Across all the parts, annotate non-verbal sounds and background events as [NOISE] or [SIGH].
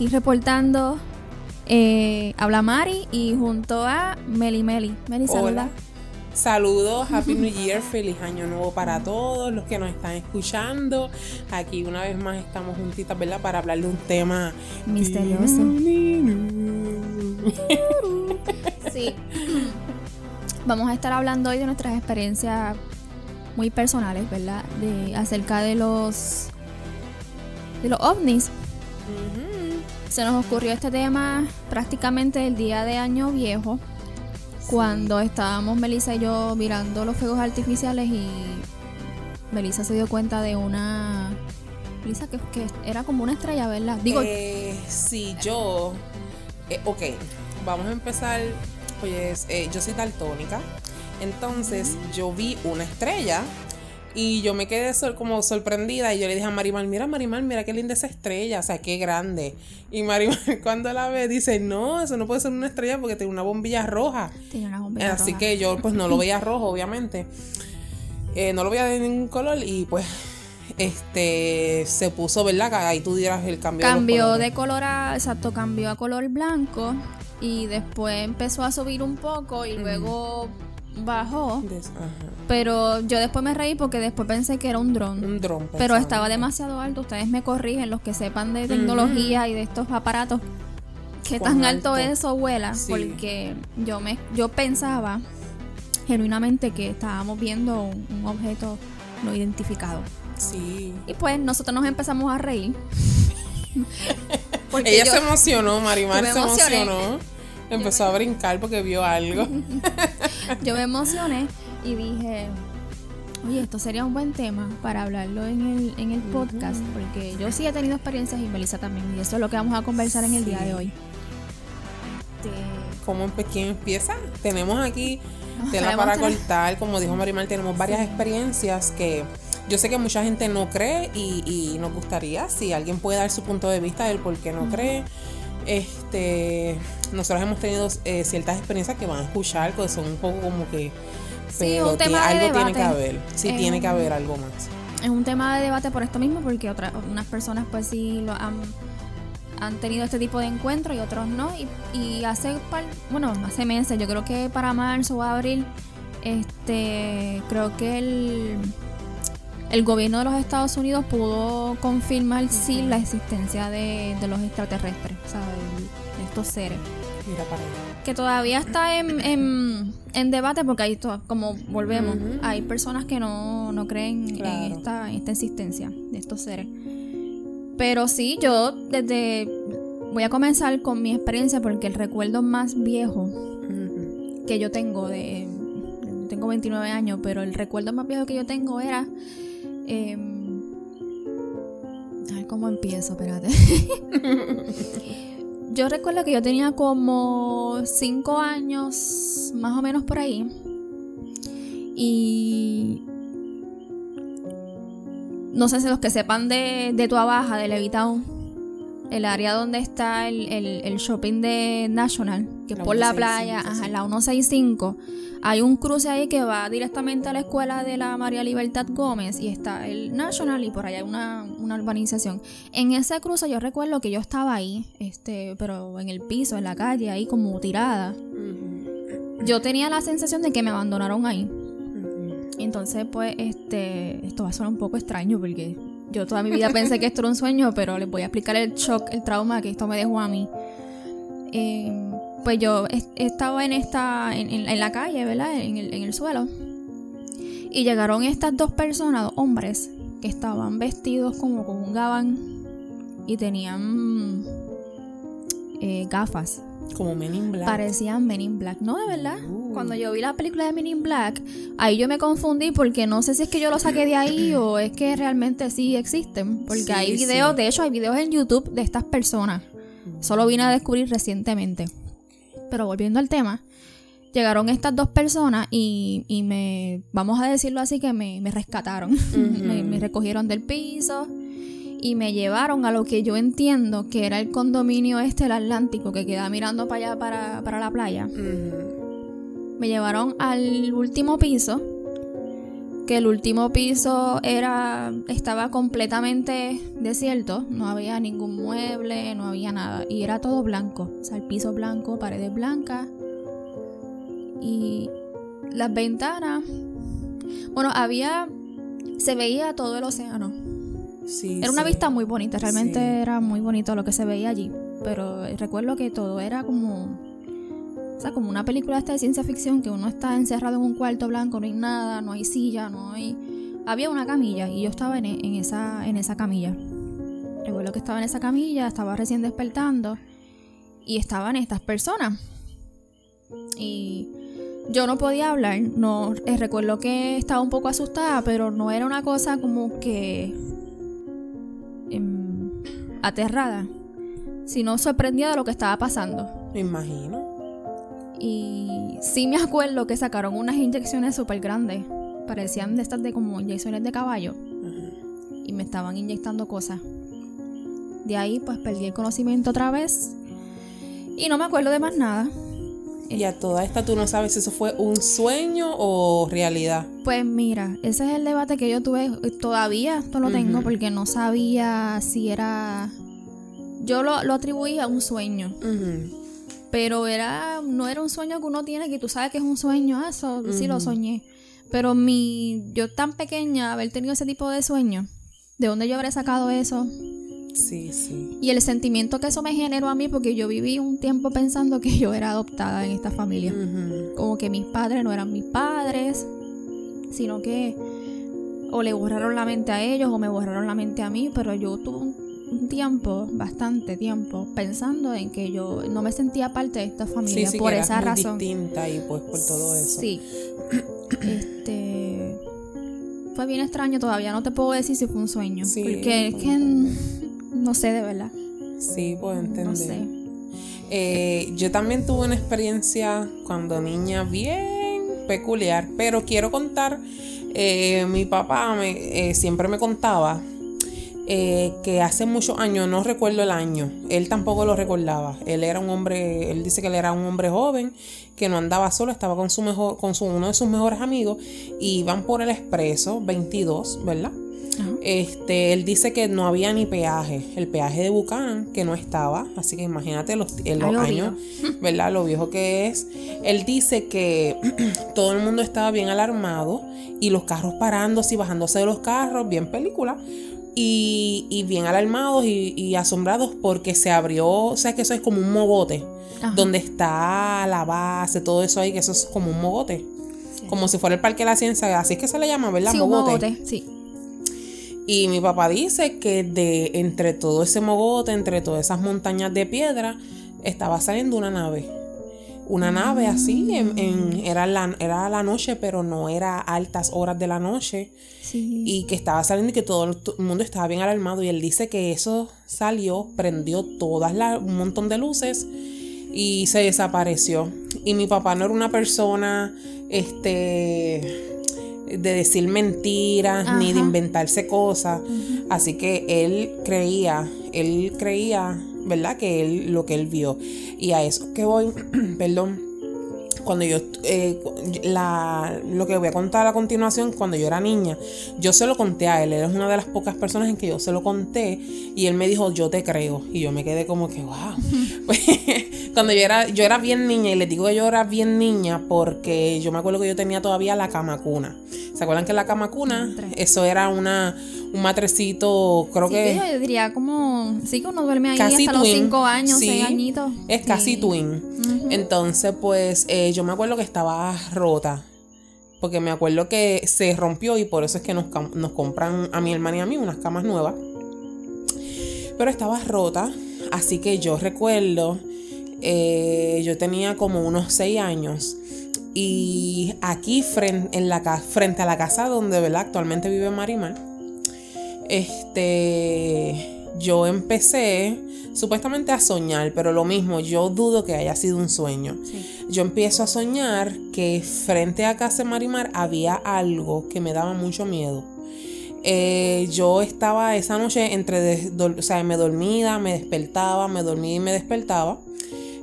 Aquí reportando, eh, habla Mari y junto a Meli Meli. Meli, saluda. Hola. Saludos, Happy New [LAUGHS] Year, feliz año nuevo para todos los que nos están escuchando. Aquí una vez más estamos juntitas, ¿verdad? Para hablar de un tema Misterioso. [LAUGHS] Sí. Vamos a estar hablando hoy de nuestras experiencias muy personales, ¿verdad? De acerca de los de los ovnis. Ujú. Se nos ocurrió este tema prácticamente el día de Año Viejo, cuando estábamos Melissa y yo mirando los fuegos artificiales y Melissa se dio cuenta de una Melissa que, que era como una estrella, ¿verdad? Digo, Eh, sí, yo. eh, ok, vamos a empezar. Pues eh, yo soy daltónica. Entonces yo vi una estrella. Y yo me quedé como sorprendida y yo le dije a Marimar, mira Marimar, mira qué linda esa estrella, o sea, qué grande. Y Marimar [LAUGHS] cuando la ve dice, no, eso no puede ser una estrella porque tiene una bombilla roja. tenía una bombilla Así roja. que yo pues no lo veía rojo, obviamente. Eh, no lo veía de ningún color y pues este se puso, ¿verdad? Que Ahí tú dieras el cambio. cambió de color a, exacto, cambió a color blanco y después empezó a subir un poco y luego bajó. Des- ajá. Pero yo después me reí porque después pensé que era un dron. Un dron. Pero estaba demasiado alto. Ustedes me corrigen, los que sepan de tecnología y de estos aparatos. ¿Qué tan alto, alto. eso vuela? Sí. Porque yo me yo pensaba genuinamente que estábamos viendo un, un objeto no identificado. Sí. Y pues nosotros nos empezamos a reír. [LAUGHS] Porque Ella yo- se emocionó, Marimar se emocionó. Empezó a brincar porque vio algo. [LAUGHS] [LAUGHS] yo me emocioné y dije, oye, esto sería un buen tema para hablarlo en el, en el podcast, porque yo sí he tenido experiencias y Melissa también, y eso es lo que vamos a conversar en el día de hoy. Este, ¿Cómo quién empieza? Tenemos aquí tela para cortar, como dijo Marimar, tenemos varias experiencias que yo sé que mucha gente no cree y, y nos gustaría si alguien puede dar su punto de vista del por qué no cree. Este, nosotros hemos tenido eh, ciertas experiencias que van a escuchar, que son un poco como que pero de algo tiene que haber. Sí, Eh, tiene que haber algo más. es un tema de debate por esto mismo, porque otras unas personas pues sí lo han, han tenido este tipo de encuentros y otros no. Y, y hace, par- bueno, hace meses, yo creo que para marzo o abril, este, creo que el, el gobierno de los Estados Unidos pudo confirmar sí la existencia de, de los extraterrestres, o sea, de- de estos seres. Mira para allá. que todavía está en, en, en debate porque hay to- como volvemos hay personas que no, no creen en esta, en esta existencia de estos seres. Pero sí yo desde voy a comenzar con mi experiencia porque el recuerdo más viejo que yo tengo de tengo 29 años pero el recuerdo más viejo que yo tengo era em, a ver cómo empiezo espérate. [LAUGHS] Yo recuerdo que yo tenía como 5 años más o menos por ahí. Y no sé si los que sepan de, de Tua Baja, de Levitown, el área donde está el, el- el shopping de National, que La por la 165, playa, ajá, la 165, hay un cruce ahí que va directamente a la escuela de la María Libertad Gómez y está el National y por allá hay una, una urbanización. En ese cruce yo recuerdo que yo estaba ahí, este, pero en el piso, en la calle, ahí como tirada. Yo tenía la sensación de que me abandonaron ahí. Entonces, pues, este, esto va a sonar un poco extraño porque yo toda mi vida pensé que esto era un sueño, pero les voy a explicar el shock, el trauma que esto me dejó a mí. Eh, pues yo es- estaba en esta, en, en- en la calle, ¿verdad? En el, en el suelo. Y llegaron estas dos personas, dos hombres, que estaban vestidos como con un gabán y tenían eh, gafas. Como Men in Black. Parecían Men in Black. No, de verdad. Uh. Cuando yo vi la película de Men in Black, ahí yo me confundí porque no sé si es que yo lo saqué de ahí o es que realmente sí existen. Porque Sí, hay videos, sí. de hecho hay videos en YouTube de estas personas. Solo vine a descubrir recientemente. Pero volviendo al tema, llegaron estas dos personas y, y me, vamos a decirlo así, que me, me rescataron. [LAUGHS] me, me recogieron del piso y me llevaron a lo que yo entiendo que era el condominio este, el Atlántico, que queda mirando para allá, para, para la playa. Me llevaron al último piso, que el último piso era estaba completamente desierto, no había ningún mueble, no había nada y era todo blanco, o sea, el piso blanco, paredes blancas y las ventanas, bueno, había, se veía todo el océano. Sí, Era una sí. vista muy bonita, realmente Sí. era muy bonito lo que se veía allí, pero recuerdo que todo era como, o sea, como una película esta de ciencia ficción que uno está encerrado en un cuarto blanco, no hay nada, no hay silla, no hay, había una camilla y yo estaba en, en esa, en esa camilla. Recuerdo que estaba en esa camilla, estaba recién despertando y estaban estas personas y yo no podía hablar, no eh, recuerdo que estaba un poco asustada, pero no era una cosa como que em, aterrada, sino sorprendida de lo que estaba pasando. Me imagino. Y sí me acuerdo que sacaron unas inyecciones súper grandes, parecían de estas de como inyecciones de caballo, y me estaban inyectando cosas. De ahí pues perdí el conocimiento otra vez y no me acuerdo de más nada. Y a toda esta tú no sabes si eso fue un sueño o realidad. Pues mira, ese es el debate que yo tuve. eh, Todavía no lo tengo porque no sabía si era. Yo lo, lo atribuía a un sueño. Ujú. Pero era. No era un sueño que uno tiene que tú sabes que es un sueño. Ah, eso sí lo soñé. Pero mi. Yo tan pequeña, haber tenido ese tipo de sueño. ¿De dónde yo habré sacado eso? Sí, sí. Y el sentimiento que eso me generó a mí, porque yo viví un tiempo pensando que yo era adoptada en esta familia. Como que mis padres no eran mis padres, sino que o le borraron la mente a ellos o me borraron la mente a mí, pero yo tuve un tiempo, bastante tiempo, pensando en que yo no me sentía parte de esta Sí, familia sí, por que eras esa muy razón. distinta y pues por todo eso. Sí. este fue bien extraño, todavía no te puedo decir si fue un sueño, Sí, porque es que no sé de verdad. Sí, puedo entender. No sé. Eh, yo también tuve una experiencia cuando niña bien peculiar, pero quiero contar, eh, mi papá me, eh, siempre me contaba eh, que hace muchos años, no recuerdo el año, él tampoco lo recordaba, él era un hombre, él dice que él era un hombre joven, que no andaba solo, estaba con su mejor, con su, uno de sus mejores amigos, y iban por el expreso 22, ¿verdad? Ajá. Este, él dice que no había ni peaje, el peaje de Bucán, que no estaba, así que imagínate los, lo años, [LAUGHS] ¿verdad? Lo viejo que es. Él dice que [CLEARS THROAT] todo el mundo estaba bien alarmado y los carros parándose y bajándose de los carros, bien película. Y, y bien alarmados y, y asombrados porque se abrió, o sea que eso es como un mogote, Ajá. donde está la base, todo eso ahí, que eso es como un mogote, Sí. como si fuera el Parque de la Ciencia, así es que se le llama, ¿verdad? Sí, un mogote. mogote, sí. Y mi papá dice que de entre todo ese mogote, entre todas esas montañas de piedra, estaba saliendo una nave. Una nave así, en, en- era, la, era la noche, pero no era altas horas de la noche. Sí. Y que estaba saliendo y que todo el mundo estaba bien alarmado. Y él dice que eso salió, prendió todas las, un montón de luces y se desapareció. Y mi papá no era una persona, este, de decir mentiras ni de inventarse cosas. Así que él creía, él creía, ¿verdad? Que él, lo que él vio. Y a eso que voy, [CLEARS THROAT] perdón, cuando yo, eh, la, lo que voy a contar a continuación, cuando yo era niña, yo se lo conté a él, él es una de las pocas personas en que yo se lo conté y él me dijo, yo te creo. Y yo me quedé como que, wow. [LAUGHS] [LAUGHS] cuando yo era, yo era bien niña y les digo que yo era bien niña porque yo me acuerdo que yo tenía todavía la cama cuna. ¿Se acuerdan que la cama cuna? Entre. Eso era una, un matrecito, creo Sí, que... yo diría como, sí que uno duerme ahí Casi hasta los. 5 años, Sí, 6 añitos. Es casi Sí. twin. Entonces, pues eh, yo me acuerdo que estaba rota. Porque me acuerdo que se rompió y por eso es que nos, nos compran a mi hermana y a mí unas camas nuevas. Pero estaba rota. Así que yo recuerdo, eh, yo tenía como unos 6 años. Y aquí frente, en la, frente a la casa donde ¿verdad? actualmente vive Marimar, este, yo empecé supuestamente a soñar, pero lo mismo, yo dudo que haya sido un sueño. Sí. Yo empiezo a soñar que frente a casa Marimar había algo que me daba mucho miedo. Eh, yo estaba esa noche entre, o sea, me dormía, me despertaba, me dormía y me despertaba.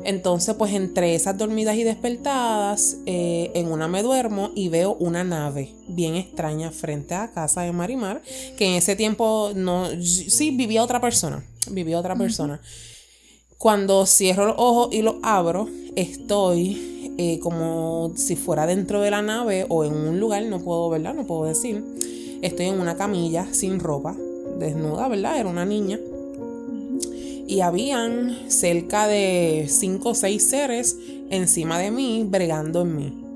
Entonces, pues entre esas dormidas y despertadas, eh, en una me duermo y veo una nave bien extraña frente a casa de Marimar, que en ese tiempo no, sí vivía otra persona, vivía otra persona. Cuando cierro los ojos y los abro, estoy eh, como si fuera dentro de la nave o en un lugar, no puedo, ¿verdad? No puedo decir. Estoy en una camilla sin ropa, desnuda, ¿verdad? Era una niña. Y habían cerca de cinco o seis seres encima de mí, bregando en mí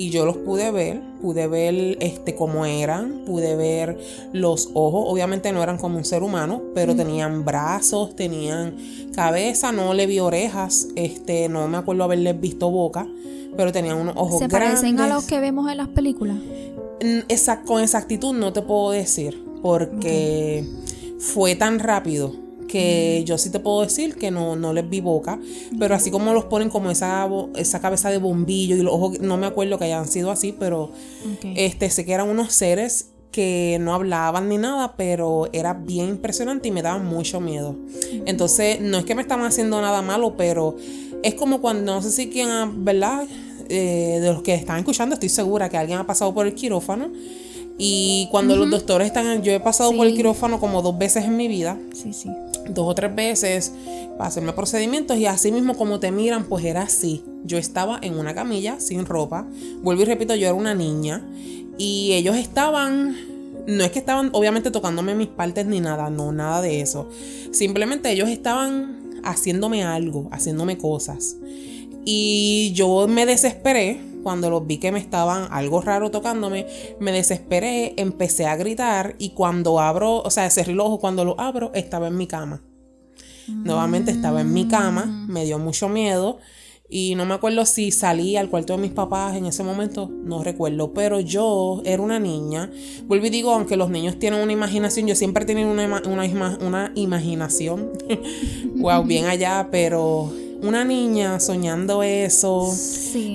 y yo los pude ver, pude ver este cómo eran, pude ver los ojos, obviamente no eran como un ser humano, pero tenían brazos, tenían cabeza, no le vi orejas, este, no me acuerdo haberles visto boca, pero tenían unos ojos ¿Se grandes. parecen a los que vemos en las películas? Esa, con exactitud no te puedo decir, porque fue tan rápido que yo sí te puedo decir que no, no les vi boca, pero así como los ponen como esa, esa cabeza de bombillo y los ojos, no me acuerdo que hayan sido así, pero este, sé que eran unos seres que no hablaban ni nada, pero era bien impresionante y me daban mucho miedo. Entonces, no es que me estaban haciendo nada malo, pero es como cuando, no sé si quién, ¿verdad? Eh, de los que están escuchando, estoy segura que alguien ha pasado por el quirófano. Y cuando los doctores están, yo he pasado por el quirófano como dos veces en mi vida. Sí, sí dos o tres veces para hacerme procedimientos y así mismo como te miran, pues era así. Yo estaba en una camilla sin ropa. Vuelvo y repito, yo era una niña y ellos estaban, no es que estaban obviamente tocándome mis partes ni nada, no, nada de eso. Simplemente ellos estaban haciéndome algo, haciéndome cosas. Y yo me desesperé cuando los vi que me estaban algo raro tocándome, me desesperé, empecé a gritar y cuando abro, o sea, cerré los ojos, cuando lo abro, estaba en mi cama. Nuevamente estaba en mi cama, me dio mucho miedo y no me acuerdo si salí al cuarto de mis papás en ese momento, no recuerdo, pero yo era una niña. Vuelvo y digo, aunque los niños tienen una imaginación, yo siempre he tenido una, una, una imaginación, [LAUGHS] wow, bien allá, pero una niña soñando eso,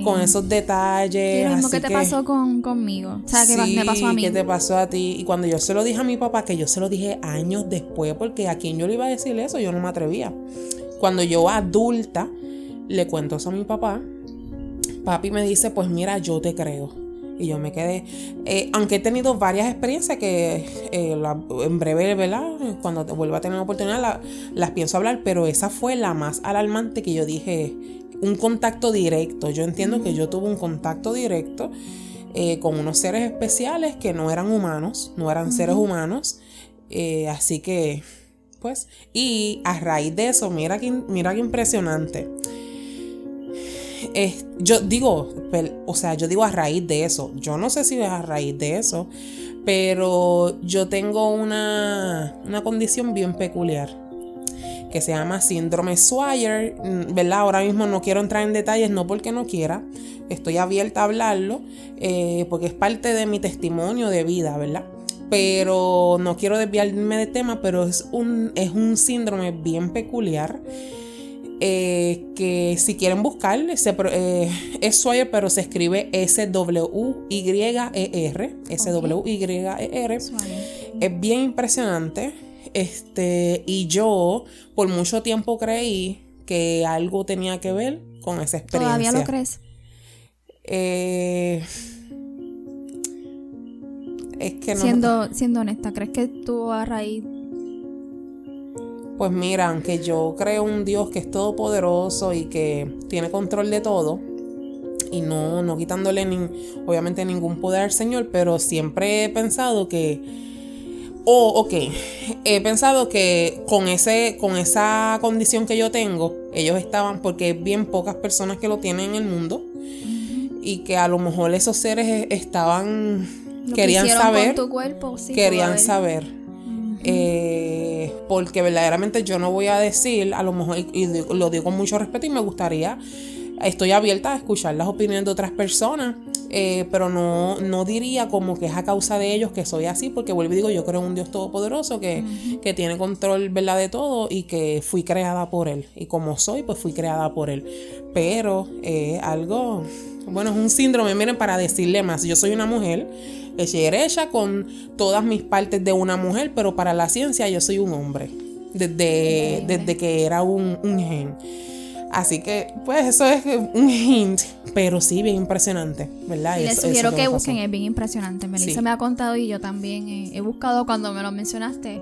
con esos detalles. lo mismo que te pasó con, conmigo. O sea, que me pasó a mí. que te pasó a ti. Y cuando yo se lo dije a mi papá, que yo se lo dije años después, porque a quien yo le iba a decir eso, yo no me atrevía. Cuando yo adulta le cuento eso a mi papá, papi me dice, pues mira, yo te creo. Y yo me quedé, eh, aunque he tenido varias experiencias que eh, en breve, ¿verdad? Cuando vuelva a tener la oportunidad las pienso hablar, pero esa fue la más alarmante que yo dije, un contacto directo. Yo entiendo que yo tuve un contacto directo eh, con unos seres especiales que no eran humanos, no eran seres humanos. así que, pues, y a raíz de eso, mira mira qué impresionante yo digo, o sea, yo digo a raíz de eso. Yo no sé si es a raíz de eso, pero yo tengo una, una condición bien peculiar que se llama síndrome Swire, mm, ¿verdad? Ahora mismo no quiero entrar en detalles, no porque no quiera, estoy abierta a hablarlo, eh, porque es parte de mi testimonio de vida, ¿verdad? Pero no quiero desviarme de tema, pero es un, es un síndrome bien peculiar eh, que si quieren buscar, eh, es Sawyer, pero se escribe S-W-Y-E-R. S-W-Y-E-R. Es bien impresionante. Este, y yo por mucho tiempo creí que algo tenía que ver con esa experiencia. ¿Todavía lo crees? Eh, es que no. Siendo, siendo honesta, ¿crees que tú a raíz pues mira, aunque yo creo un Dios que es todopoderoso y que tiene control de todo, y no, no quitándole ni, obviamente ningún poder al Señor, pero siempre he pensado que, oh, ok, he pensado que con, ese, con esa condición que yo tengo, ellos estaban, porque bien pocas personas que lo tienen en el mundo, y que a lo mejor esos seres estaban, querían saber, tu cuerpo, querían saber. Eh, porque verdaderamente yo no voy a decir, a lo mejor, y lo digo con mucho respeto y me gustaría, estoy abierta a escuchar las opiniones de otras personas, eh, pero no, no diría como que es a causa de ellos que soy así, porque vuelvo y digo, yo creo en un Dios todopoderoso que, que tiene control ¿verdad? de todo y que fui creada por Él. Y como soy, pues fui creada por Él. Pero eh, algo, bueno, es un síndrome, miren, para decirle más, yo soy una mujer hecha con todas mis partes de una mujer, pero para la ciencia yo soy un hombre, desde, desde que era un, gen. Así que, pues eso es un hint, pero sí, bien impresionante, ¿verdad? Les Eso- sugiero eso que busquen, es bien impresionante. Melissa Sí. me ha contado y yo también he buscado cuando me lo mencionaste.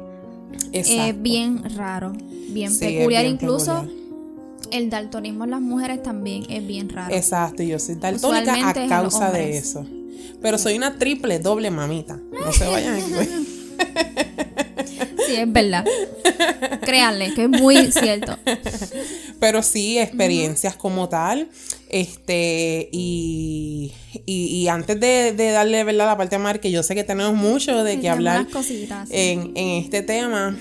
Es bien raro, bien Sí, peculiar. bien Incluso peculiar. el daltonismo en las mujeres también es bien raro. Exacto, yo soy daltónica Usualmente a causa de eso. Pero soy una triple, doble mamita. No se vayan [LAUGHS] aquí. Sí, es verdad. Créanle, que es muy cierto. Pero sí, experiencias como tal. Este, y, y, y antes de, de darle ¿verdad? la parte a Mar, que yo sé que tenemos mucho de qué hablar cositas, sí. en, en este tema.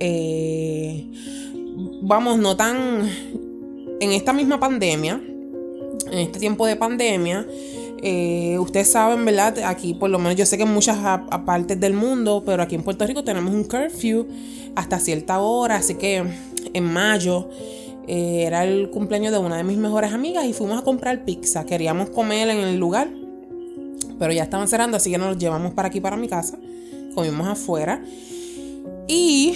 eh, vamos, no tan. En esta misma pandemia, en este tiempo de pandemia, eh, ustedes saben, ¿verdad? Aquí, por lo menos, yo sé que en muchas partes del mundo, pero aquí en Puerto Rico tenemos un curfew hasta cierta hora, así que en mayo eh, era el cumpleaños de una de mis mejores amigas y fuimos a comprar pizza. Queríamos comer en el lugar, pero ya estaban cerrando, así que nos llevamos para aquí, para mi casa. Comimos afuera. Y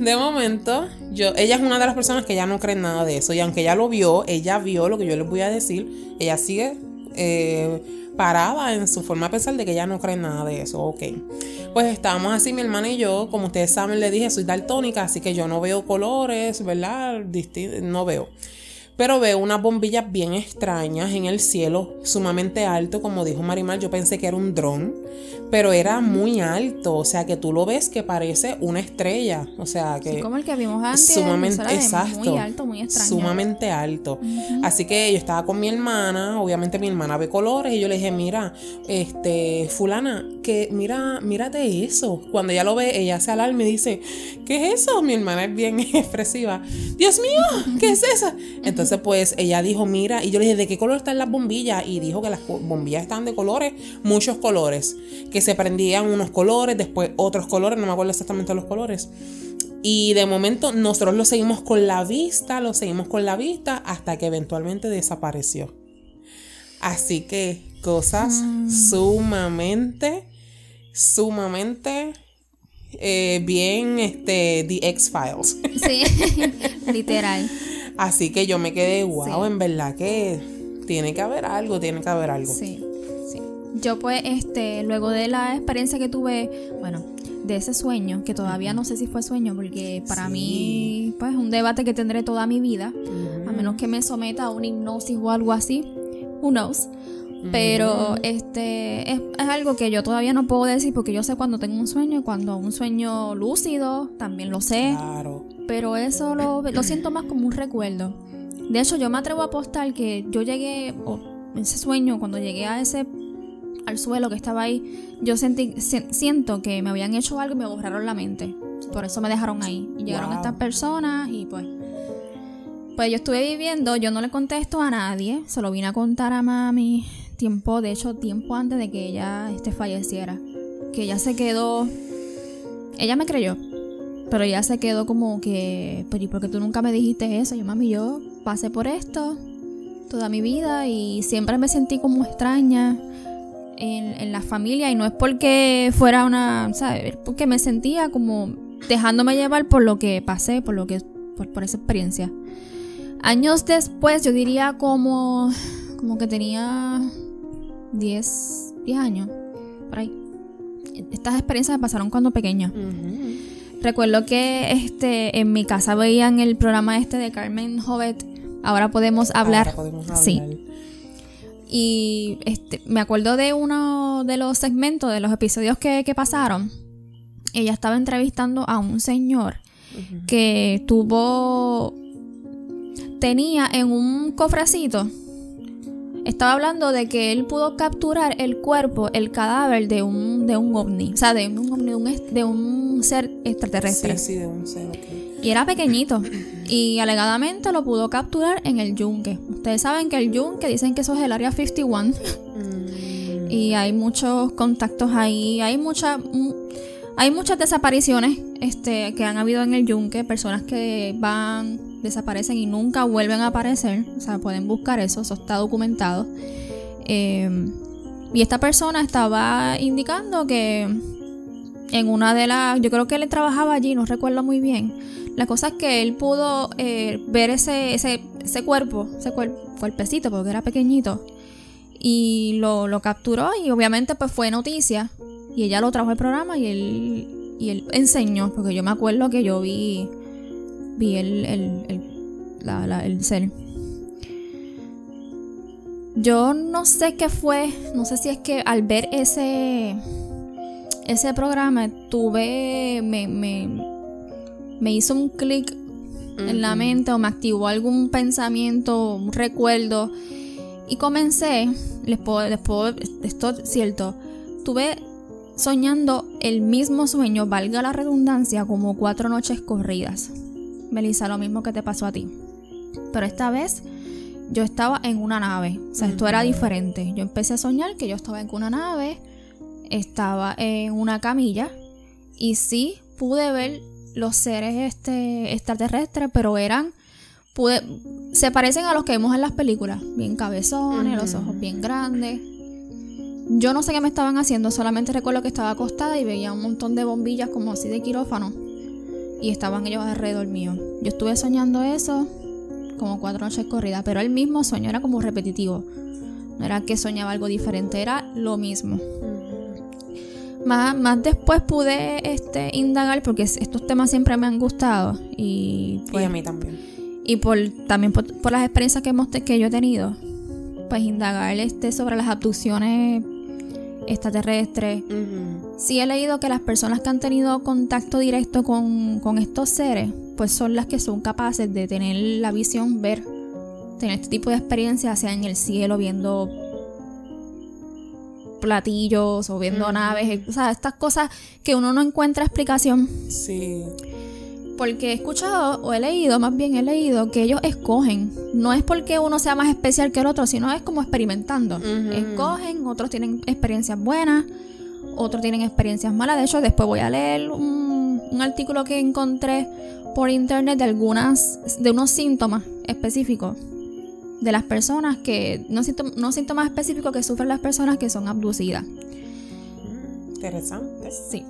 de momento, yo, ella es una de las personas que ya no cree nada de eso. Y aunque ella lo vio, ella vio lo que yo les voy a decir. Ella sigue eh, parada en su forma de pensar de que ella no cree nada de eso. Ok. Pues estábamos así, mi hermana y yo. Como ustedes saben, le dije, soy daltónica, así que yo no veo colores, ¿verdad? Disti- no veo. Pero veo unas bombillas bien extrañas en el cielo, sumamente alto, como dijo Marimar, yo pensé que era un dron, pero era muy alto, o sea que tú lo ves que parece una estrella, o sea que Sí, como el que vimos antes. sumamente exacto, Muy alto, muy extraño. sumamente alto. Así que yo estaba con mi hermana, obviamente mi hermana ve colores y yo le dije, mira, este, fulana, que mira, mírate eso. Cuando ella lo ve, ella se alarma y dice, ¿qué es eso? Mi hermana es bien [LAUGHS] expresiva. Dios mío, ¿qué es eso? [LAUGHS] Entonces pues ella dijo, mira, y yo le dije, ¿de qué color están las bombillas? Y dijo que las bombillas están de colores, muchos colores, que se prendían unos colores, después otros colores, no me acuerdo exactamente los colores. Y de momento nosotros lo seguimos con la vista, lo seguimos con la vista hasta que eventualmente desapareció. Así que cosas sumamente, sumamente eh, bien, este, The X-Files. Sí, [LAUGHS] literal. Así que yo me quedé, wow, Sí. en verdad que tiene que haber algo, tiene que haber algo. Sí. Yo pues, este, luego de la experiencia que tuve, bueno, de ese sueño, que todavía no sé si fue sueño, porque para Sí. mí, pues, es un debate que tendré toda mi vida, a menos que me someta a una hipnosis o algo así, who knows. Pero este es, es algo que yo todavía no puedo decir porque yo sé cuando tengo un sueño y cuando un sueño lúcido también lo sé. Claro. pero eso lo, lo siento más como un recuerdo. De hecho, yo me atrevo a apostar que yo llegué, o ese sueño, cuando llegué a ese, al suelo que estaba ahí, yo sentí, si- siento que me habían hecho algo y me borraron la mente. Por eso me dejaron ahí. Y llegaron Wow. estas personas y pues... Pues yo estuve viviendo, yo no le contesto a nadie, se lo vine a contar a mami tiempo, de hecho tiempo antes de que ella este, falleciera. Que ella se quedó, ella me creyó, pero ella se quedó como que, pero ¿y por qué tú nunca me dijiste eso? Yo, mami, yo pasé por esto toda mi vida y siempre me sentí como extraña en, en la familia y no es porque fuera una, ¿sabes? Es porque me sentía como dejándome llevar por lo que pasé, por lo que, por, por esa experiencia. Años después, yo diría como, como que tenía 10, 10 años, por ahí. Estas experiencias me pasaron cuando pequeña. Recuerdo que este en mi casa veían el programa este de Carmen Jovet. Ahora podemos hablar. Ahora podemos hablar. Sí. Y este, me acuerdo de uno de los segmentos, de los episodios que, que pasaron. Ella estaba entrevistando a un señor que tuvo. Tenía en un cofrecito. Estaba hablando de que él pudo capturar el cuerpo, el cadáver de un, de un ovni. O sea, de un ovni, de un, de un ser extraterrestre. Sí, sí, de un ser. Y era pequeñito. Y alegadamente lo pudo capturar en el yunque. Ustedes saben que el yunque dicen que eso es el área 51. Mm, [LAUGHS] y hay muchos contactos ahí. Hay muchas hay muchas desapariciones este, que han habido en el yunque. Personas que van, desaparecen y nunca vuelven a aparecer. O sea, pueden buscar eso. Eso está documentado. Eh, y esta persona estaba indicando que en una de las, yo creo que él trabajaba allí, no recuerdo muy bien, La cosa es que él pudo eh, ver ese, ese, ese cuerpo, ese cuerpecito, porque era pequeñito, y lo, lo, capturó y obviamente pues fue noticia. Y ella lo trajo al programa y él, y él enseñó, porque yo me acuerdo que yo vi, vi el, el, el, la, el ser. Yo no sé qué fue, no sé si es que al ver ese, ese programa tuve, me, hizo un clic en la mente o me activó algún pensamiento, un recuerdo. Y comencé, les puedo, les puedo, esto es cierto, tuve soñando el mismo sueño, valga la redundancia, como cuatro noches corridas. Melissa, lo mismo que te pasó a ti. Pero esta vez yo estaba en una nave. O sea, esto era diferente. Yo empecé a soñar que yo estaba en una nave, estaba en una camilla y sí pude ver los seres este, extraterrestres, pero eran... Pude, se parecen a los que vemos en las películas, bien cabezones, los ojos bien grandes. Yo no sé qué me estaban haciendo, solamente recuerdo que estaba acostada y veía un montón de bombillas como así de quirófano y estaban ellos alrededor mío. Yo estuve soñando eso como cuatro noches corridas, pero el mismo sueño era como repetitivo. No era que soñaba algo diferente, era lo mismo. Más, más después pude este, indagar porque estos temas siempre me han gustado y, pues, a mí también. Y por, también por, las experiencias que, hemos, que yo he tenido, pues indagar este, sobre las abducciones extraterrestres. Sí he leído que las personas que han tenido contacto directo con, con estos seres, pues son las que son capaces de tener la visión, ver, tener este tipo de experiencias, sea en el cielo, viendo platillos o viendo naves, o sea, estas cosas que uno no encuentra explicación. Sí. Porque he escuchado o he leído, más bien he leído, que ellos escogen. No es porque uno sea más especial que el otro, sino es como experimentando. Escogen, otros tienen experiencias buenas, otros tienen experiencias malas. De hecho, después voy a leer un, un artículo que encontré por internet de algunas, de unos síntomas específicos de las personas que, no, no síntomas específicos que sufren las personas que son abducidas. Interesante. Sí.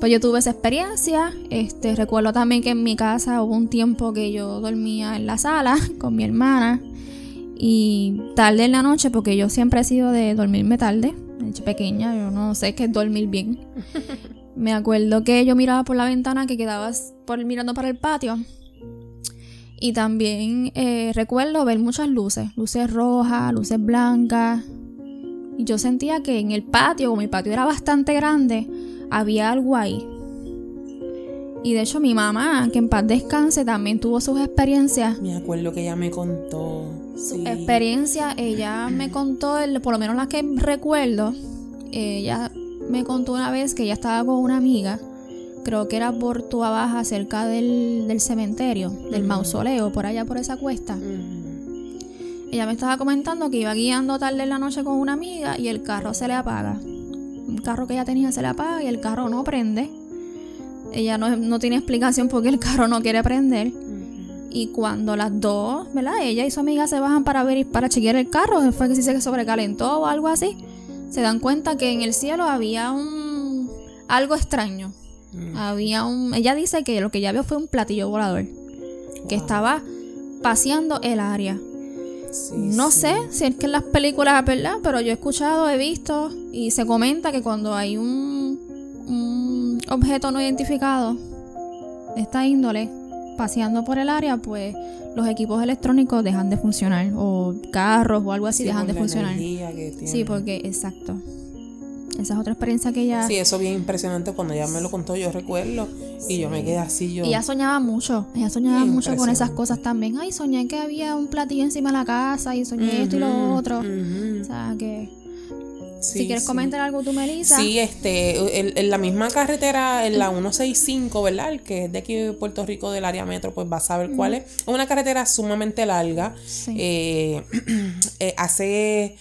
Pues yo tuve esa experiencia. Este, recuerdo también que en mi casa hubo un tiempo que yo dormía en la sala [LAUGHS] con mi hermana. Y tarde en la noche, porque yo siempre he sido de dormirme tarde, de pequeña, yo no sé qué es dormir bien. [LAUGHS] Me acuerdo que yo miraba por la ventana que quedaba por, mirando para el patio. Y también eh, recuerdo ver muchas luces, luces rojas, luces blancas. Y yo sentía que en el patio, como mi patio era bastante grande, había algo ahí. Y de hecho mi mamá, que en paz descanse, también tuvo sus experiencias. Me acuerdo que ella me contó. Su experiencia, ella me contó, por lo menos las que recuerdo, ella me contó una vez que ella estaba con una amiga, creo que era por Tua Baja, cerca del, cementerio, del mausoleo, por allá por esa cuesta. Ella me estaba comentando que iba guiando tarde en la noche con una amiga y el carro se le apaga. El carro que ella tenía se le apaga y el carro no prende. Ella no, no tiene explicación por qué el carro no quiere prender. Y cuando las dos, ¿verdad? Ella y su amiga se bajan para ver y para chequear el carro, fue que si se sobrecalentó o algo así se dan cuenta que en el cielo había un algo extraño. Mm. Había un ella dice que lo que ya vio fue un platillo volador que estaba paseando el área. no sé si es que en las películas, ¿verdad? Pero yo he escuchado, he visto y se comenta que cuando hay un, un objeto no identificado de esta índole paseando por el área, pues los equipos electrónicos dejan de funcionar o carros o algo así dejan de funcionar. Sí, porque exacto. Esa es otra experiencia que ella... Sí, eso bien impresionante cuando ella me lo contó, yo recuerdo, y yo me quedé así, yo... Y ella soñaba mucho, ella soñaba mucho con esas cosas también. Ay, soñé que había un platillo encima de la casa y soñé esto y lo otro. O sea, que si quieres comentar algo tú, Melissa. Sí, este, en, la misma carretera, en la 165, ¿verdad? que es de aquí de Puerto Rico, del área metro, pues vas a saber cuál es. Es una carretera sumamente larga. Eh, [CLEARS THROAT] eh, hace,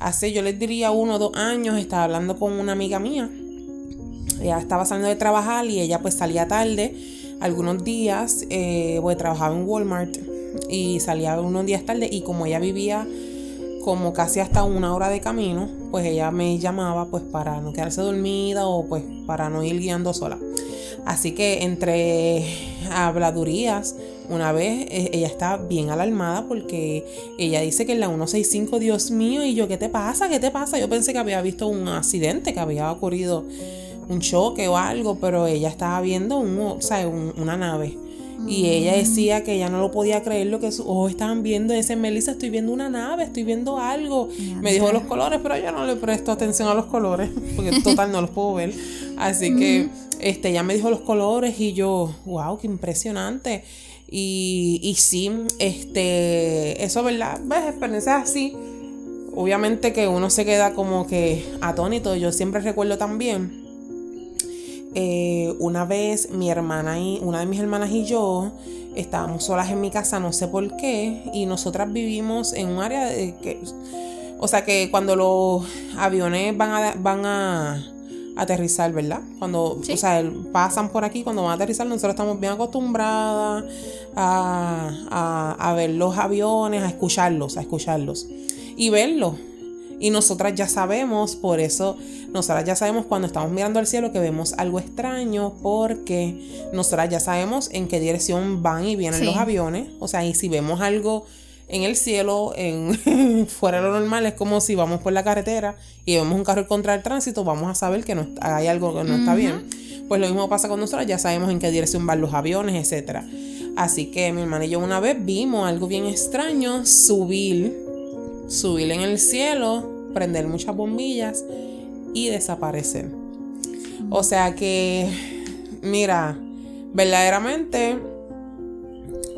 hace, yo les diría uno o dos años, estaba hablando con una amiga mía. Ella estaba saliendo de trabajar y ella pues salía tarde algunos días, eh, pues trabajaba en Walmart y salía unos días tarde y como ella vivía como casi hasta una hora de camino, pues ella me llamaba pues para no quedarse dormida o pues para no ir guiando sola. Así que entre habladurías. Una vez eh, ella está bien alarmada porque ella dice que en la 165, Dios mío, y yo, ¿qué te pasa? ¿Qué te pasa? Yo pensé que había visto un accidente, que había ocurrido un choque o algo, pero ella estaba viendo un, o sea, una nave. Y ella decía que ella no lo podía creer lo que sus ojos estaban viendo. Dice, Melissa, estoy viendo una nave, estoy viendo algo. Me dijo los colores, pero yo no le presto atención a los colores, [LAUGHS] porque total no los puedo ver. Así que este, ella me dijo los colores y yo, wow, qué impresionante. Y, y sí, este, eso, ¿verdad? ¿Ves? Experiencias así. Obviamente que uno se queda como que atónito. Yo siempre recuerdo también eh, una vez mi hermana y una de mis hermanas y yo estábamos solas en mi casa, no sé por qué, y nosotras vivimos en un área de que, o sea que cuando los aviones van a, van a aterrizar, ¿verdad? Cuando, o sea, pasan por aquí, cuando van a aterrizar, nosotros estamos bien acostumbradas a, a, a ver los aviones, a escucharlos, a escucharlos y verlos. Y nosotras ya sabemos, por eso, nosotras ya sabemos cuando estamos mirando al cielo que vemos algo extraño, porque nosotras ya sabemos en qué dirección van y vienen los aviones. O sea, y si vemos algo en el cielo, en [LAUGHS] fuera de lo normal, es como si vamos por la carretera y vemos un carro contra el tránsito, vamos a saber que no, hay algo que no está bien. Pues lo mismo pasa con nosotras, ya sabemos en qué dirección van los aviones, etc. Así que mi hermana y yo una vez vimos algo bien extraño, subir subir en el cielo, prender muchas bombillas y desaparecer. O sea que, mira, verdaderamente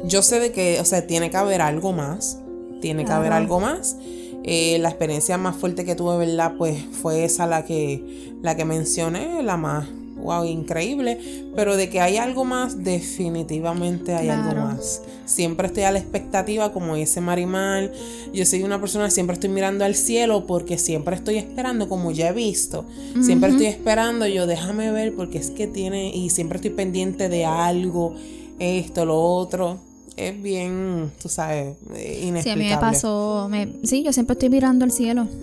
yo sé de que, o sea, tiene que haber algo más. Tiene que haber algo más. Eh, la experiencia más fuerte que tuve, ¿verdad? Pues fue esa la que, la que mencioné, la más wow, increíble, pero de que hay algo más, definitivamente hay algo más. Siempre estoy a la expectativa, como dice Marimal, yo soy una persona, siempre estoy mirando al cielo porque siempre estoy esperando, como ya he visto, siempre estoy esperando, yo déjame ver porque es que tiene, y siempre estoy pendiente de algo, esto, lo otro es bien, tú sabes, inexplicable. Sí, a mí me pasó, sí, yo siempre estoy mirando al cielo. [LAUGHS]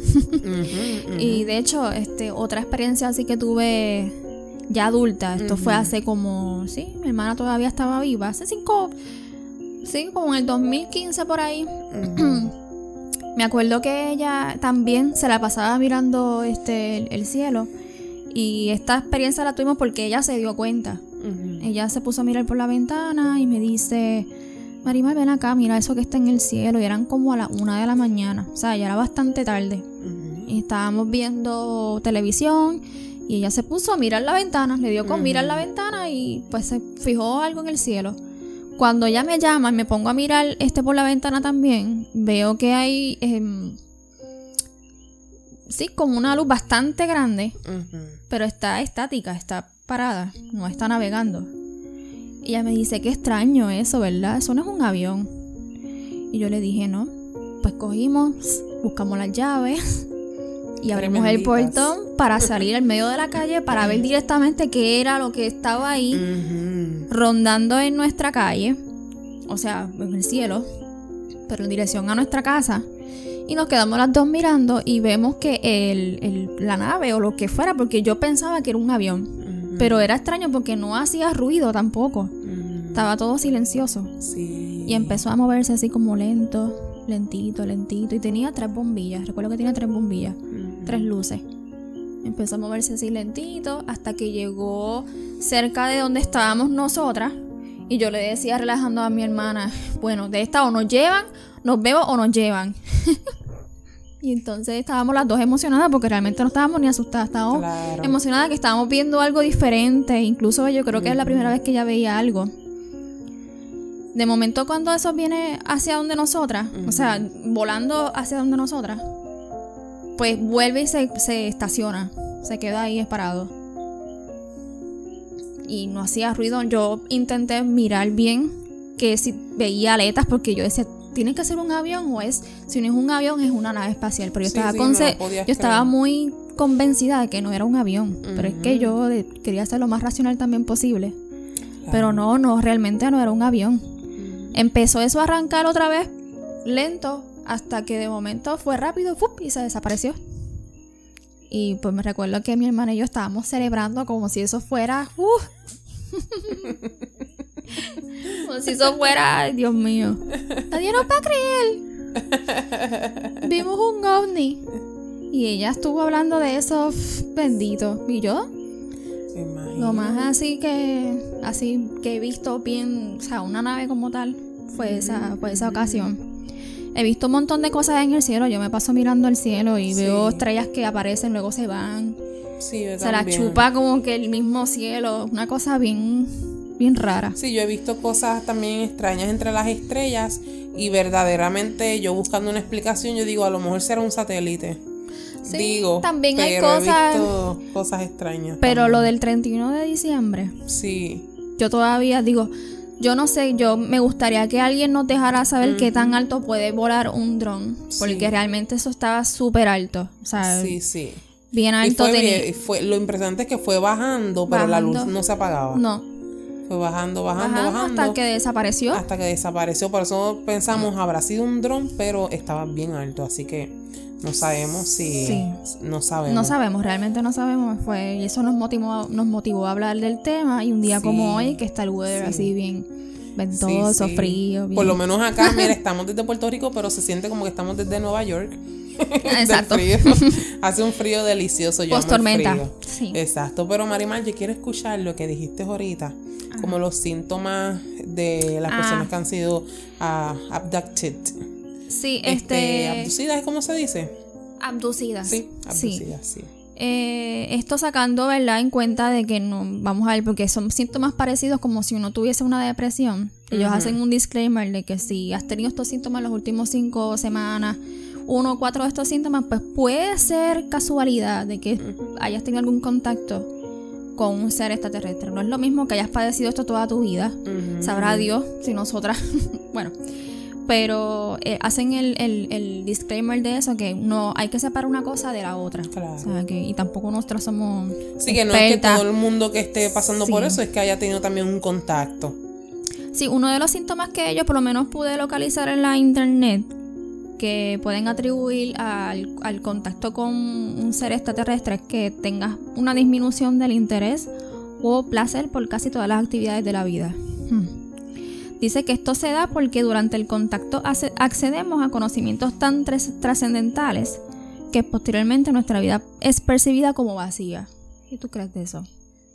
Y de hecho, este, otra experiencia así que tuve ya adulta. Esto fue hace como, sí, mi hermana todavía estaba viva, hace cinco, sí, como en el 2015 por ahí. [CLEARS THROAT] Me acuerdo que ella también se la pasaba mirando este el, cielo y esta experiencia la tuvimos porque ella se dio cuenta. Ella se puso a mirar por la ventana y me dice, Marima, ven acá, mira eso que está en el cielo. Y eran como a la una de la mañana, o sea, ya era bastante tarde. Y estábamos viendo televisión y ella se puso a mirar la ventana, le dio con mirar la ventana y pues se fijó algo en el cielo. Cuando ella me llama y me pongo a mirar este por la ventana también, veo que hay, em, sí, como una luz bastante grande, pero está estática, está parada, no está navegando. Ella me dice, qué extraño eso, ¿verdad? Eso no es un avión. Y yo le dije, no. Pues cogimos, buscamos las llaves, y abrimos el portón para salir al medio de la calle para ver directamente qué era lo que estaba ahí rondando en nuestra calle, o sea, en el cielo, pero en dirección a nuestra casa. Y nos quedamos las dos mirando y vemos que el, la nave o lo que fuera, porque yo pensaba que era un avión, pero era extraño porque no hacía ruido tampoco. Estaba todo silencioso. Y empezó a moverse así como lento, lentito, lentito. Y tenía tres bombillas. Recuerdo que tenía tres bombillas tres luces. Empezó a moverse así lentito hasta que llegó cerca de donde estábamos nosotras. Y yo le decía relajando a mi hermana, bueno, de esta o nos llevan, nos vemos o nos llevan. [LAUGHS] y entonces estábamos las dos emocionadas porque realmente no estábamos ni asustadas, estábamos emocionadas que estábamos viendo algo diferente. Incluso yo creo que es la primera vez que ella veía algo. De momento cuando eso viene hacia donde nosotras, o sea, volando hacia donde nosotras, pues vuelve y se, estaciona, se queda ahí parado. Y no hacía ruido. Yo intenté mirar bien que si veía aletas porque yo decía, tiene que ser un avión o es, si no es un avión es una nave espacial. Pero yo estaba, yo estaba muy convencida de que no era un avión. Pero es que yo quería ser lo más racional también posible. Pero no, no, realmente no era un avión. Empezó eso a arrancar otra vez, lento, hasta que de momento fue rápido y se desapareció. Y pues me recuerdo que mi hermana y yo estábamos celebrando como si eso fuera. Uh, [LAUGHS] como si eso fuera, ay, Dios mío. Nadie nos va a creer. Vimos un ovni. Y ella estuvo hablando de eso, bendito. ¿Y yo? Lo más así que así que he visto bien, o sea, una nave como tal, fue esa, fue esa ocasión. He visto un montón de cosas en el cielo. Yo me paso mirando el cielo y veo estrellas que aparecen, luego se van. Sí, se la chupa como que el mismo cielo. Una cosa bien, bien rara. Sí, yo he visto cosas también extrañas entre las estrellas. Y verdaderamente yo buscando una explicación, yo digo, a lo mejor será un satélite. Sí, digo, también hay cosas, cosas extrañas. Pero lo del 31 de diciembre. Sí. Yo todavía digo, yo no sé, yo me gustaría que alguien nos dejara saber qué tan alto puede volar un dron, porque realmente eso estaba súper alto, o sea, sí, sí. Bien alto. Y fue, lo impresionante es que fue bajando, pero la luz no se apagaba. No. Fue bajando, bajando, bajando, Hasta que desapareció. Hasta que desapareció. Por eso pensamos, habrá sido un dron, pero estaba bien alto. Así que no sabemos si. Sí. No sabemos. No sabemos, realmente no sabemos. Fue, y eso nos motivó, nos motivó a hablar del tema. Y un día como hoy, que está el weather así bien ventoso, frío. Por lo menos acá, mira, [LAUGHS] estamos desde Puerto Rico, pero se siente como que estamos desde Nueva York. [LAUGHS] Exacto. [LAUGHS] Hace un frío delicioso. Post tormenta. Sí. Exacto. Pero Marimar, yo quiero escuchar lo que dijiste ahorita, como los síntomas de las personas ah. que han sido uh, abducted. Sí, este, este. ¿Abducidas cómo se dice? Abducidas. Sí, abducidas, sí. Eh, esto sacando, ¿verdad? En cuenta de que no, vamos a ver, porque son síntomas parecidos como si uno tuviese una depresión. Ellos hacen un disclaimer de que si has tenido estos síntomas las últimas cinco semanas, uno o cuatro de estos síntomas, pues puede ser casualidad de que hayas tenido algún contacto con un ser extraterrestre. No es lo mismo que hayas padecido esto toda tu vida. Sabrá Dios si nosotras. [LAUGHS] bueno. Pero eh, hacen el, disclaimer de eso, que no hay que separar una cosa de la otra. Claro. que, y tampoco nosotros somos. Sí, que no es que todo el mundo que esté pasando por eso es que haya tenido también un contacto. Sí, uno de los síntomas que yo por lo menos pude localizar en la internet que pueden atribuir al, contacto con un ser extraterrestre es que tengas una disminución del interés o placer por casi todas las actividades de la vida. Hmm. Dice que esto se da porque durante el contacto accedemos a conocimientos tan trascendentales que posteriormente nuestra vida es percibida como vacía. ¿Qué tú crees de eso?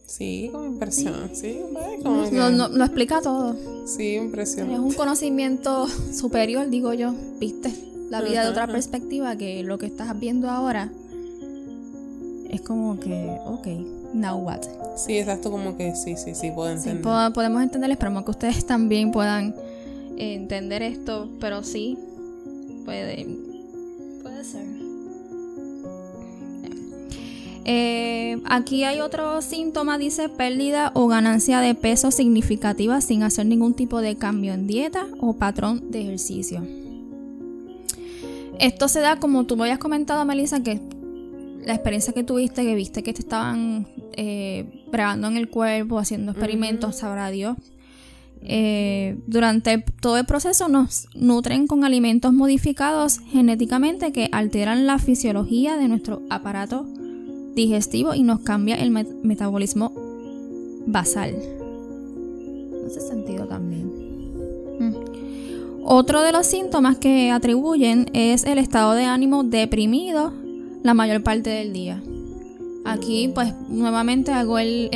Sí, como impresión. Sí, lo, explica todo. Sí, impresión. Es un conocimiento superior, digo yo, ¿viste? La vida de otra perspectiva que lo que estás viendo ahora es como que, ok, now what? Sí, exacto, como que sí, sí, sí, puedo entender. podemos entender, esperamos que ustedes también puedan entender esto, pero sí, puede, puede ser. Eh, aquí hay otro síntoma, dice pérdida o ganancia de peso significativa sin hacer ningún tipo de cambio en dieta o patrón de ejercicio. Esto se da como tú me habías comentado, Melissa, que la experiencia que tuviste, que viste que te estaban eh, en el cuerpo, haciendo experimentos, sabrá Dios. Eh, durante todo el proceso nos nutren con alimentos modificados genéticamente que alteran la fisiología de nuestro aparato digestivo y nos cambia el metabolismo basal. En ese sentido también. Otro de los síntomas que atribuyen es el estado de ánimo deprimido la mayor parte del día. Aquí pues nuevamente hago el,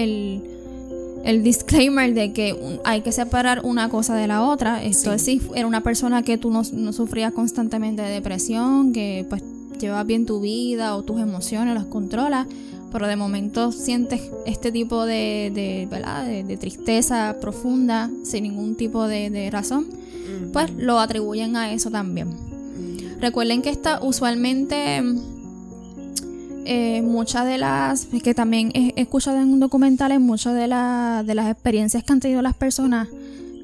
el, disclaimer de que hay que separar una cosa de la otra. Esto es si era una persona que tú no, sufrías constantemente de depresión, que pues llevas bien tu vida o tus emociones, las controlas, pero de momento sientes este tipo de, de, de, tristeza profunda sin ningún tipo de, razón pues lo atribuyen a eso también. Recuerden que está usualmente eh, muchas de las, que también he, escuchado en documentales, muchas de, de las experiencias que han tenido las personas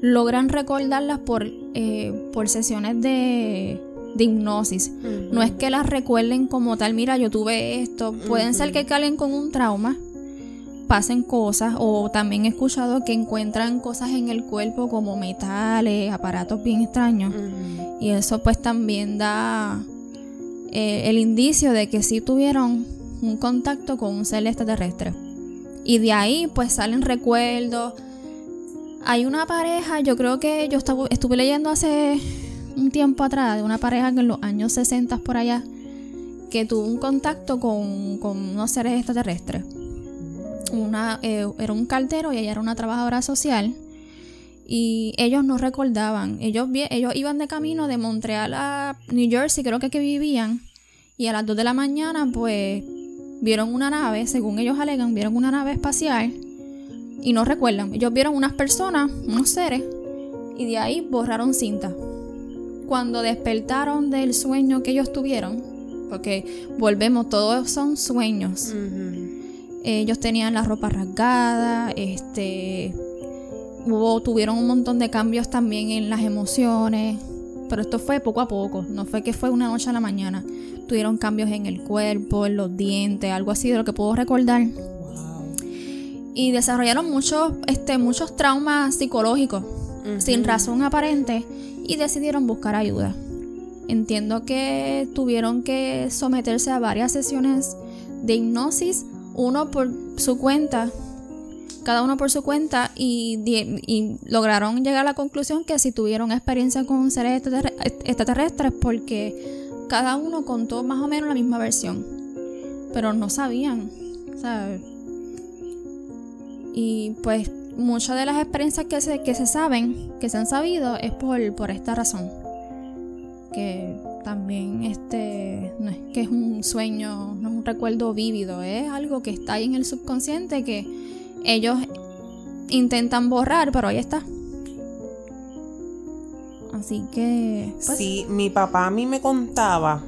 logran recordarlas por, eh, por sesiones de, de hipnosis. No es que las recuerden como tal, mira, yo tuve esto. Pueden ser que calen con un trauma pasen cosas o también he escuchado que encuentran cosas en el cuerpo como metales, aparatos bien extraños. Y eso pues también da eh, el indicio de que sí tuvieron un contacto con un ser extraterrestre. Y de ahí pues salen recuerdos. Hay una pareja, yo creo que yo estaba, estuve leyendo hace un tiempo atrás de una pareja que en los años 60 por allá que tuvo un contacto con, con unos seres extraterrestres. Una, eh, era un cartero y ella era una trabajadora social. Y ellos no recordaban. Ellos, iban de camino de Montreal a New Jersey, creo que que vivían. Y a las 2 de la mañana, pues, vieron una nave, según ellos alegan, vieron una nave espacial. Y no recuerdan. Ellos vieron unas personas, unos seres. Y de ahí borraron cinta. Cuando despertaron del sueño que ellos tuvieron, porque volvemos, todos son sueños. Ellos tenían la ropa rasgada, este, hubo, tuvieron un montón de cambios también en las emociones, pero esto fue poco a poco, no fue que fue una noche a la mañana. Tuvieron cambios en el cuerpo, en los dientes, algo así de lo que puedo recordar. Y desarrollaron muchos, este, muchos traumas psicológicos sin razón aparente y decidieron buscar ayuda. Entiendo que tuvieron que someterse a varias sesiones de hipnosis, uno por su cuenta, cada uno por su cuenta, y, lograron llegar a la conclusión que si tuvieron experiencia con seres extraterrestres, porque cada uno contó más o menos la misma versión, pero no sabían. Y pues muchas de las experiencias que se, que se saben, que se han sabido, es por, por esta razón que también este no es que es un sueño, no es un recuerdo vívido, es algo que está ahí en el subconsciente que ellos intentan borrar, pero ahí está. Así que. Pues. Sí, mi papá a mí me contaba.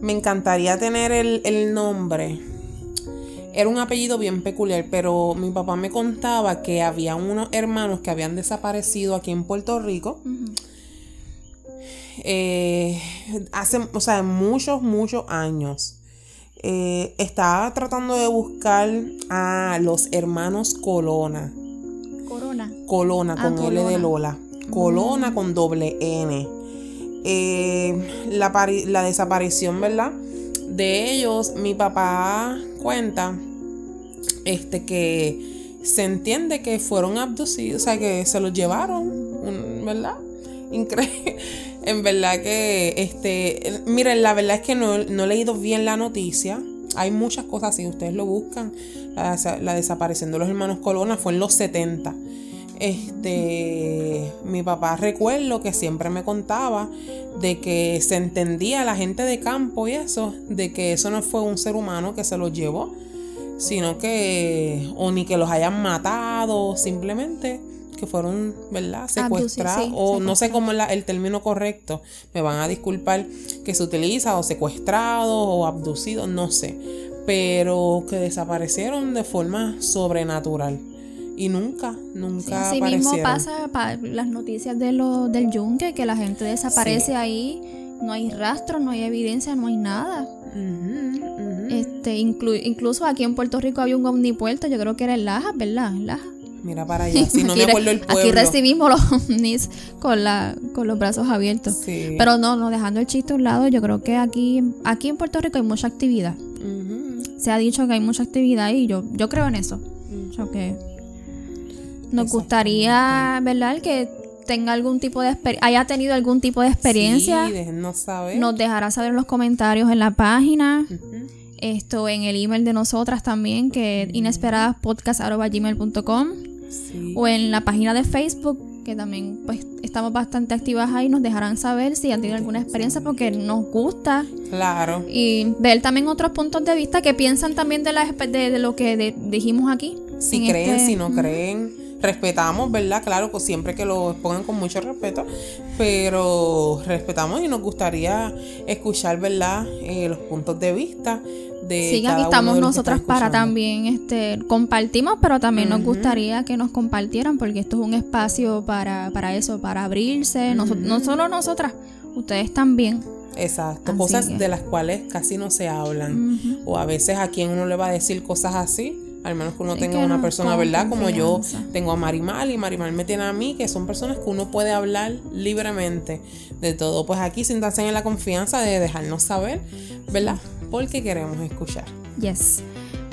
Me encantaría tener el, el, nombre. Era un apellido bien peculiar, pero mi papá me contaba que había unos hermanos que habían desaparecido aquí en Puerto Rico eh, hace, o sea, muchos, muchos años. Eh, estaba tratando de buscar a los hermanos Colona. Corona. Colona con ah, L de Lola. Colona mm. con doble N. Eh, la, la desaparición, ¿verdad? De ellos, mi papá cuenta este que se entiende que fueron abducidos, o sea, que se los llevaron, ¿verdad? [LAUGHS] Increíble. En verdad que, este, miren, la verdad es que no, he leído bien la noticia. Hay muchas cosas, si ustedes lo buscan, la, desaparición de los hermanos Colona fue en los 70. Este, mi papá recuerdo que siempre me contaba de que se entendía la gente de campo y eso, de que eso no fue un ser humano que se los llevó, sino que, o ni que los hayan matado, simplemente que fueron, ¿verdad? Secuestrados, o no sé cómo es el término correcto, me van a disculpar, que se utiliza, o secuestrados, o abducidos, no sé, pero que desaparecieron de forma sobrenatural. Y nunca, nunca sí, así mismo pasa las noticias de lo, del yunque, que la gente desaparece ahí, no hay rastro, no hay evidencia, no hay nada. Este, incluso aquí en Puerto Rico había un omnipuerto, yo creo que era el Laja, ¿verdad? Laja. Mira para [LAUGHS] allá, si no me acuerdo el pueblo. Aquí recibimos los ovnis con, la, con los brazos abiertos. Pero no, no, dejando el chiste a un lado, yo creo que aquí, aquí en Puerto Rico hay mucha actividad. Se ha dicho que hay mucha actividad y yo, yo creo en eso. que nos gustaría, ¿verdad? Que tenga algún tipo de haya tenido algún tipo de experiencia. Sí, saber. Nos dejará saber en los comentarios en la página esto en el email de nosotras también, que es inesperadaspodcast.gmail.com o en la página de Facebook, que también pues estamos bastante activas ahí, nos dejarán saber si han tenido alguna experiencia porque nos gusta. Claro. Y ver también otros puntos de vista que piensan también de, la, de, lo que dijimos aquí. Si creen, este si no creen respetamos, ¿verdad? Claro, pues siempre que lo pongan con mucho respeto, pero respetamos y nos gustaría escuchar, ¿verdad? Eh, los puntos de vista de sí, aquí estamos nosotras para también este compartimos, pero también nos gustaría que nos compartieran porque esto es un espacio para, para eso, para abrirse, no, solo nosotras, ustedes también. Exacto, cosas de las cuales casi no se hablan. O a veces a quien uno le va a decir cosas así, al menos que uno tenga una persona, ¿verdad? Como yo tengo a Marimal y Marimal me tiene a mí, que son personas que uno puede hablar libremente de todo. Pues aquí siéntanse en la confianza de dejarnos saber, ¿verdad? Porque queremos escuchar. Yes.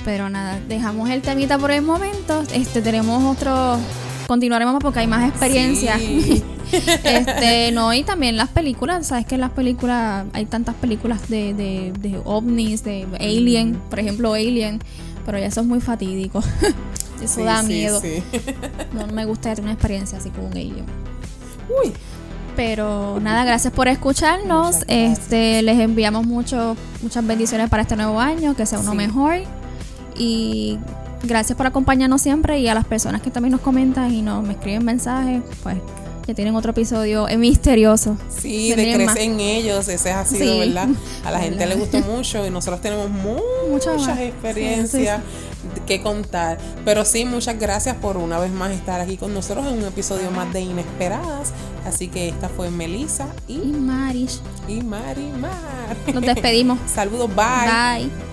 Pero nada, dejamos el temita por el momento. Este tenemos otro continuaremos porque hay más experiencia. Sí. [LAUGHS] este, no, y también las películas, sabes que en las películas, hay tantas películas de, de, de ovnis, de Alien, por ejemplo Alien, pero ya eso es muy fatídico. [LAUGHS] eso Sí, da sí, miedo. sí. [LAUGHS] No me gustaría tener una experiencia así con un alien. Uy, Pero nada, gracias por escucharnos. Este, les enviamos mucho, muchas bendiciones para este nuevo año, que sea uno mejor. Y gracias por acompañarnos siempre y a las personas que también nos comentan y nos me escriben mensajes, pues que tienen otro episodio misterioso. sí, de tienen crecer más. en ellos, ese ha sido, Sí. ¿verdad? A la gente le gustó mucho y nosotros tenemos muchas experiencias que contar. Pero sí, muchas gracias por una vez más estar aquí con nosotros en un episodio más de Inesperadas. Así que esta fue Melissa Y y, Marish, y Mari Mar. nos despedimos. [LAUGHS] Saludos, bye. Bye.